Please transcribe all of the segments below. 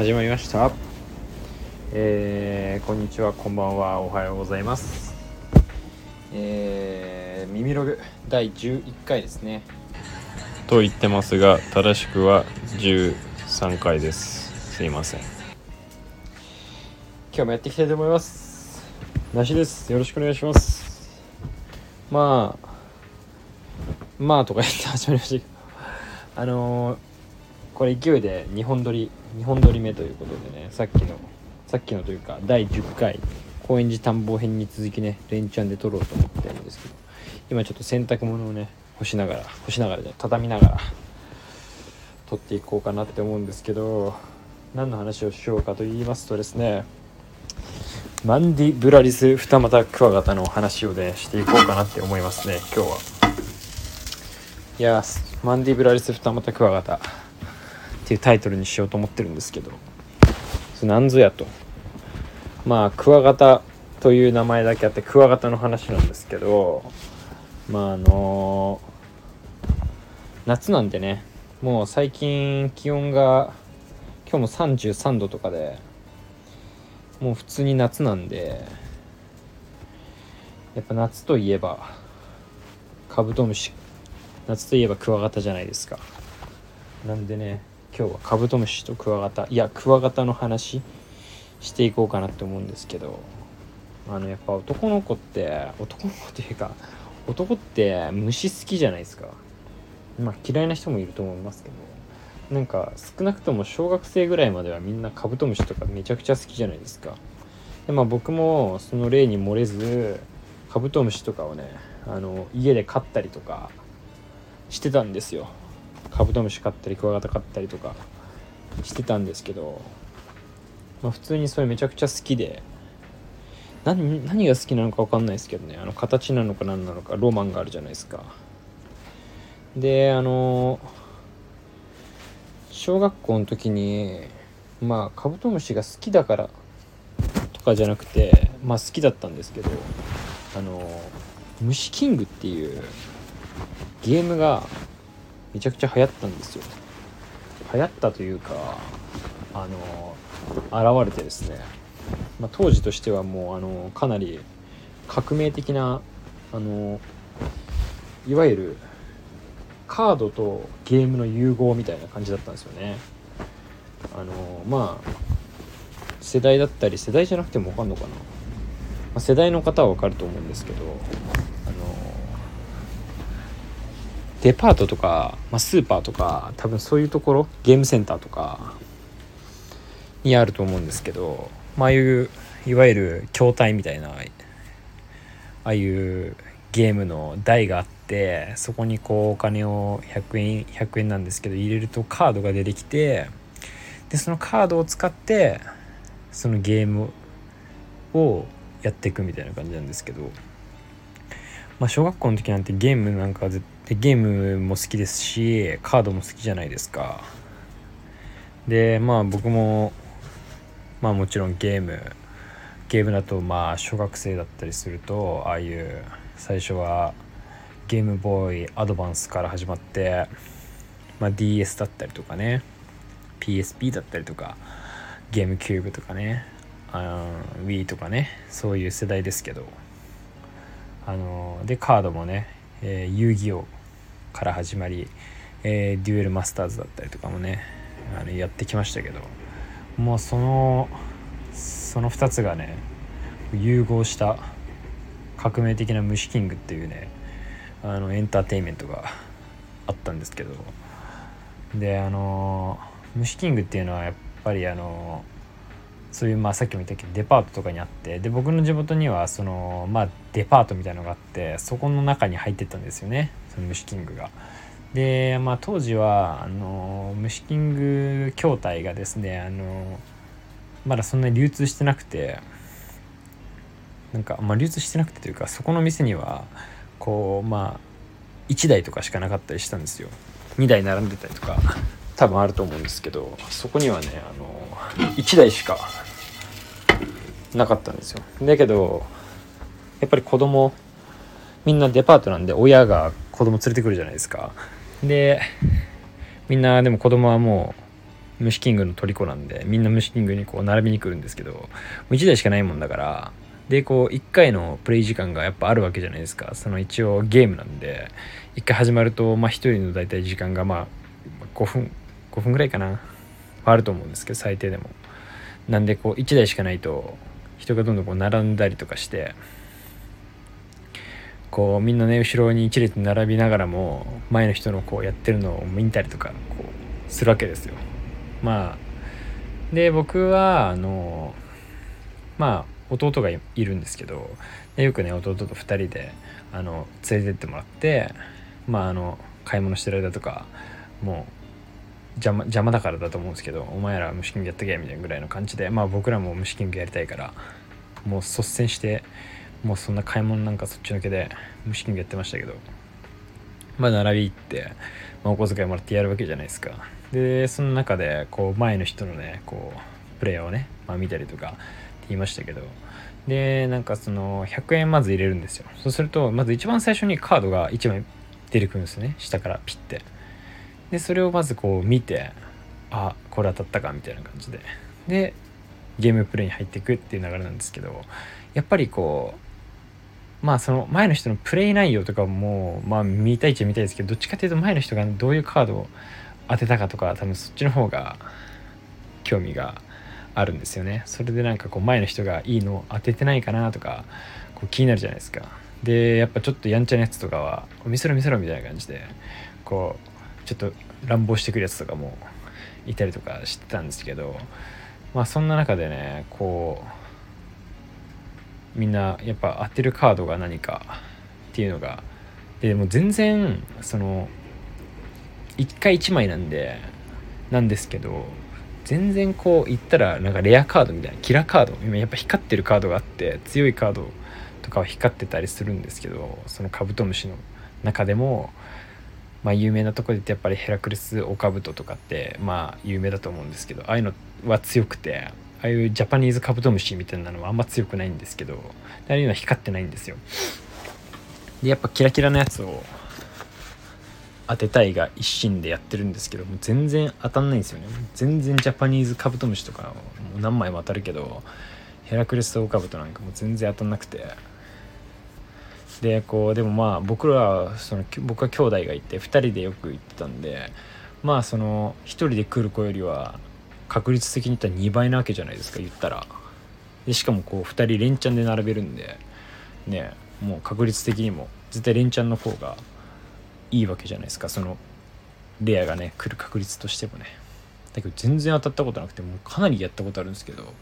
始まりました。えー、こんにちは。こんばんは。おはようございます。えー、耳ログ第11回ですね。と言ってますが正しくは13回です。すいません。今日もやっていきたいと思います。なしです。よろしくお願いします。まあまあとか言って始まりましたけど。あのー、これ勢いで2本撮り2本撮り目ということでねさっきのさっきのというか第10回高円寺探訪編に続きね連チャンで撮ろうと思ってるんですけど今ちょっと洗濯物をね干しながら干しながらで畳みながら撮っていこうかなって思うんですけど何の話をしようかと言いますとですねマンディブラリス二股クワガタの話をねしていこうかなって思いますね今日は。いやマンディブラリス二股クワガタ。っていうタイトルにしようと思ってるんですけど。何ぞやと。まあクワガタという名前だけあってクワガタの話なんですけどまああの夏なんでねもう最近気温が今日も33度とかでもう普通に夏なんでやっぱ夏といえばカブトムシ夏といえばクワガタじゃないですか。なんでね今日はカブトムシとクワガタいやクワガタの話していこうかなって思うんですけどあのやっぱ男の子って男の子っていうか男って虫好きじゃないですか。まあ嫌いな人もいると思いますけどなんか少なくとも小学生ぐらいまではみんなカブトムシとかめちゃくちゃ好きじゃないですか。でまあ僕もその例に漏れずカブトムシとかをねあの家で飼ったりとかしてたんですよ。カブトムシ飼ったりクワガタ飼ったりとかしてたんですけど、まあ、普通にそれめちゃくちゃ好きで何何が好きなのか分かんないですけどね。あの形なのか何なのかロマンがあるじゃないですか。であの小学校の時にまあカブトムシが好きだからとかじゃなくてまあ好きだったんですけどあの虫キングっていうゲームがめちゃくちゃ流行ったんですよ。流行ったというかあの現れてですね、まあ、当時としてはもうあのかなり革命的なあのいわゆるカードとゲームの融合みたいな感じだったんですよね。あのまあ世代だったり世代じゃなくても分かんのかな、まあ、世代の方は分かると思うんですけどデパートとか、まあ、スーパーとか多分そういうところゲームセンターとかにあると思うんですけど、まああいういわゆる筐体みたいなああいうゲームの台があってそこにこうお金を100円100円なんですけど入れるとカードが出てきてでそのカードを使ってそのゲームをやっていくみたいな感じなんですけどまあ小学校の時なんてゲームなんか絶対でゲームも好きですしカードも好きじゃないですか。でまあ僕もまあもちろんゲームゲームだとまあ小学生だったりするとああいう最初はゲームボーイアドバンスから始まって、まあ、DS だったりとかね PSP だったりとかゲームキューブとかねあ Wii とかねそういう世代ですけど。あのでカードもね、えー、遊戯王から始まり、えー、デュエルマスターズだったりとかもねあのやってきましたけどもうそのその2つがね融合した革命的な虫キングっていうねあのエンターテインメントがあったんですけどであの虫キングっていうのはやっぱりあのそういうまあさっきも言ったけどデパートとかにあってで僕の地元にはそのまあデパートみたいのがあってそこの中に入ってったんですよね。その虫キングが。でまあ当時はあの虫キング筐体がですねあのまだそんなに流通してなくてなんか、まあ、流通してなくてというかそこの店にはこうまあ1台とかしかなかったりしたんですよ2台並んでたりとか多分あると思うんですけどそこにはねあの1台しかなかったんですよだけどやっぱり子供みんなデパートなんで親が子供連れてくるじゃないですか。でみんなでも子供はもう虫キングの虜なんでみんな虫キングにこう並びに来るんですけどもう1台しかないもんだからでこう1回のプレイ時間がやっぱあるわけじゃないですか。その一応ゲームなんで1回始まるとまあ1人の大体時間がまあ5分5分ぐらいかな。あると思うんですけど最低でも。なんでこう1台しかないと人がどんどんこう並んだりとかしてこうみんなね後ろに一列並びながらも前の人のこうやってるのを見たりとかこうするわけですよ。まあで僕はあのまあ弟がいるんですけどよくね弟と2人であの連れてってもらってまああの買い物してる間とかもう邪魔邪魔だからだと思うんですけどお前ら虫キングやってけみたいなぐらいの感じでまあ僕らも虫キングやりたいからもう率先してもうそんな買い物なんかそっちのけで虫キングやってましたけど。まあ並び行って、まあ、お小遣いもらってやるわけじゃないですか。でその中でこう前の人のねこうプレイヤーをね、まあ、見たりとかって言いましたけど。でなんかその100円まず入れるんですよ。そうするとまず一番最初にカードが1枚出てくるんですね。下からピッて。でそれをまずこう見てあこれ当たったかみたいな感じで。でゲームプレイに入っていくっていう流れなんですけどやっぱりこうまあその前の人のプレイ内容とかもまあ見たいっちゃ見たいですけどどっちかっていうと前の人がどういうカードを当てたかとか多分そっちの方が興味があるんですよね。それでなんかこう前の人がいいの当ててないかなとかこう気になるじゃないですか。でやっぱちょっとやんちゃなやつとかは見せろ見せろみたいな感じでこうちょっと乱暴してくるやつとかもいたりとかしてたんですけどまあそんな中でねこうみんなやっぱ当てるカードが何かっていうのが。でも全然その1回1枚なんでなんですけど全然こう言ったらなんかレアカードみたいなキラカード。今やっぱ光ってるカードがあって強いカードとかは光ってたりするんですけどそのカブトムシの中でもまあ有名なとこで言ってやっぱりヘラクレスオカブトとかってまあ有名だと思うんですけどああいうのは強くてああいうジャパニーズカブトムシみたいなのはあんま強くないんですけどああいうのは光ってないんですよ。でやっぱキラキラなやつを当てたいが一心でやってるんですけども全然当たんないんですよね。全然ジャパニーズカブトムシとかもう何枚も当たるけどヘラクレスオオカブトなんかもう全然当たんなくて。でこうでもまあ僕らはその僕は兄弟がいて2人でよく行ってたんでまあその1人で来る子よりは確率的に言ったら2倍なわけじゃないですか言ったら。でしかもこう2人連チャンで並べるんでねもう確率的にも絶対連チャンの方がいいわけじゃないですかそのレアがね来る確率としてもね。だけど全然当たったことなくてもうかなりやったことあるんですけど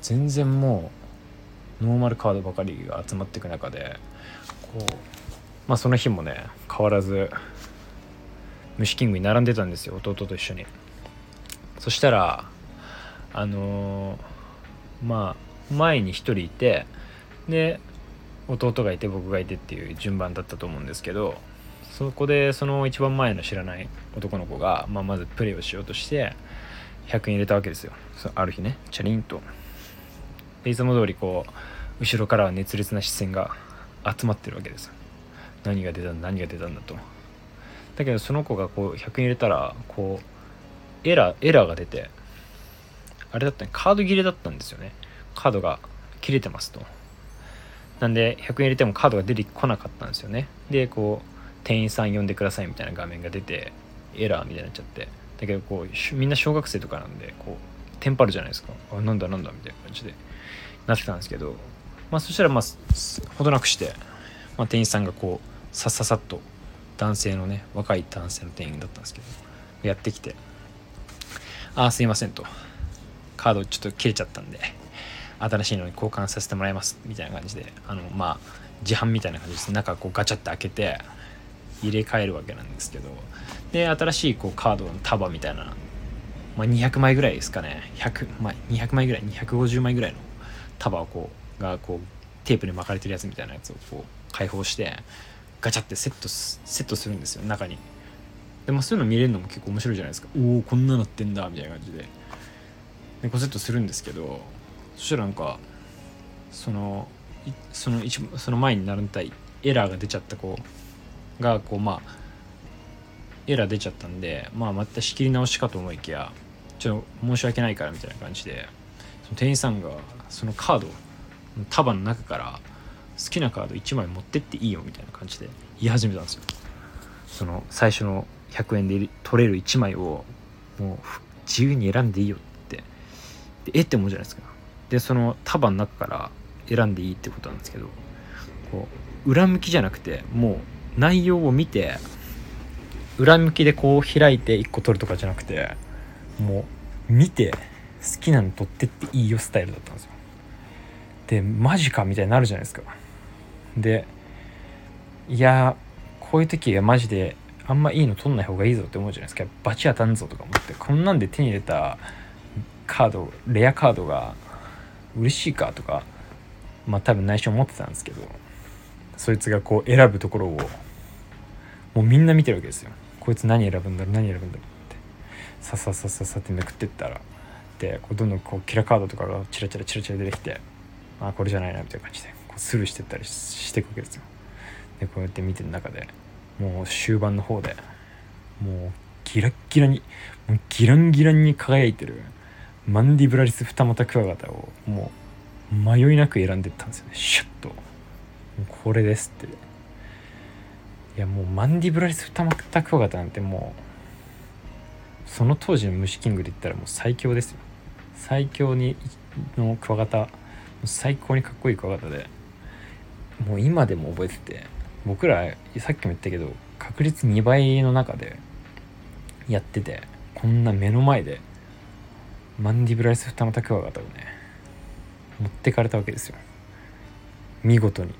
全然もうノーマルカードばかりが集まっていく中でこうまあその日もね変わらず虫キングに並んでたんですよ弟と一緒に。そしたらあのー、まあ前に1人いてで弟がいて僕がいてっていう順番だったと思うんですけどそこでその一番前の知らない男の子が、まあ、まずプレイをしようとして100円入れたわけですよ。ある日ねチャリンと。でいつも通りこう後ろからは熱烈な視線が集まってるわけです何が出たんだ何が出たんだと。だけどその子がこう100円入れたらこうエラーエラーが出てあれだったねカード切れだったんですよね。カードが切れてますと。なんで100円入れてもカードが出てこなかったんですよね。でこう店員さん呼んでくださいみたいな画面が出てエラーみたいになっちゃって。だけどこうみんな小学生とかなんでこうテンパるじゃないですか。あなんだなんだみたいな感じでなってたんですけど。まあそしたらまあほどなくして、まあ、店員さんがこうさっささっと男性のね若い男性の店員だったんですけどやってきて「あすいません」と「カードちょっと切れちゃったんで新しいのに交換させてもらいます」みたいな感じであのまあ自販みたいな感じです。中こうガチャって開けて入れ替えるわけなんですけど。で新しいこうカードの束みたいな、まあ、200枚ぐらいですかね。100、まあ、200枚ぐらい250枚ぐらいの束をこうがこうテープで巻かれてるやつみたいなやつをこう開放してガチャってセットセットするんですよ中に。でもそういうの見れるのも結構面白いじゃないですか。おおこんなのってんだみたいな感じで。でこうセットするんですけどそしたらなんかそのその一その前に並んだエラーが出ちゃったこうがこうまあエラー出ちゃったんでまあまた仕切り直しかと思いきやちょっと申し訳ないからみたいな感じでその店員さんがそのカード束の中から好きなカード1枚持ってっていいよみたいな感じで言い始めたんですよ。その最初の100円で取れる1枚をもう自由に選んでいいよって。でえって思うじゃないですか。でその束の中から選んでいいってことなんですけどこう裏向きじゃなくてもう内容を見て裏向きでこう開いて1個取るとかじゃなくてもう見て好きなの取ってっていいよスタイルだったんですよ。でマジかみたいになるじゃないですか。でいやこういう時はマジであんまいいの取んない方がいいぞって思うじゃないですか。バチ当たんぞとか思ってこんなんで手に入れたカードレアカードが嬉しいかとかまあ多分内緒思ってたんですけどそいつがこう選ぶところをもうみんな見てるわけですよ。こいつ何選ぶんだろう何選ぶんだろうって。さささささってめくってったらでこうどんどんこうキラカードとかがチラチラチラチラ出てきてあこれじゃないなみたいな感じでこうスルーしてったりしていくわけですよ。でこうやって見てる中でもう終盤の方でもうギラッギラにもうギランギランに輝いてるマンディブラリス二股クワガタをもう迷いなく選んでったんですよね。シュッと。これですって。いやもうマンディブラリス二股クワガタなんてもうその当時の虫キングで言ったらもう最強ですよ。最強にのクワガタ最高にかっこいいクワガタでもう今でも覚えてて僕らさっきも言ったけど確率2倍の中でやっててこんな目の前でマンディブライス二股クワガタをね持ってかれたわけですよ。見事に。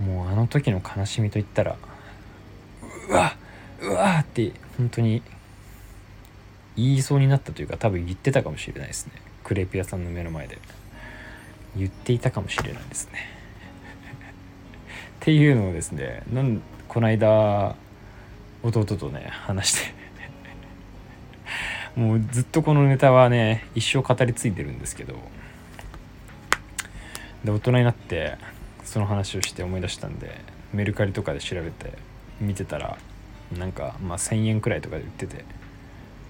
もうあの時の悲しみといったらうわうわって本当に言いそうになったというか多分言ってたかもしれないですね。クレープ屋さんの目の前で。言っていたかもしれないですね。っていうのをですねなんこの間弟とね話して。もうずっとこのネタはね一生語り継いでるんですけど。で大人になってその話をして思い出したんでメルカリとかで調べて見てたらなんかまあ1,000円くらいとかで売ってて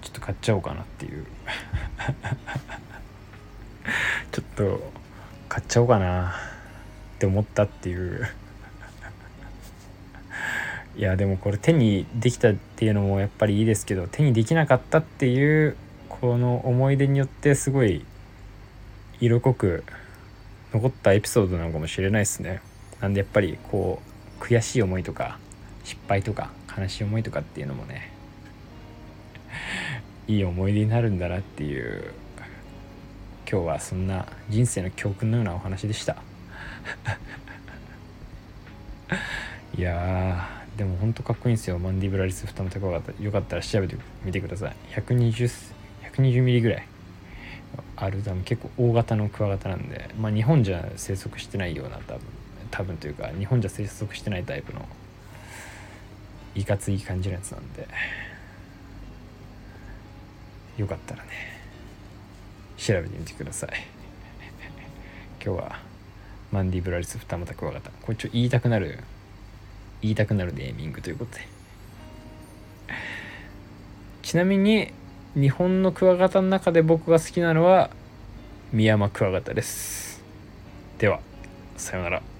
ちょっと買っちゃおうかなっていう。ちょっと買っちゃおうかな。って思ったっていう。いやでもこれ手にできたっていうのもやっぱりいいですけど手にできなかったっていうこの思い出によってすごい色濃く残ったエピソードなのかもしれないですね。なんでやっぱりこう悔しい思いとか失敗とか悲しい思いとかっていうのもねいい思い出になるんだなっていう。今日はそんな人生の教訓のようなお話でした。いやでもほんとかっこいいんですよ。マンディブラリス二股クワガタよかったら調べてみてください。120 120ミリぐらい。ある多分結構大型のクワガタなんでまあ日本じゃ生息してないような多分多分というか日本じゃ生息してないタイプのいかつい感じのやつなんで。よかったらね。調べてみてください。今日はマンディブラリス二股クワガタ。これちょ言いたくなる言いたくなるネーミングということで。ちなみに日本のクワガタの中で僕が好きなのはミヤマクワガタです。ではさようなら。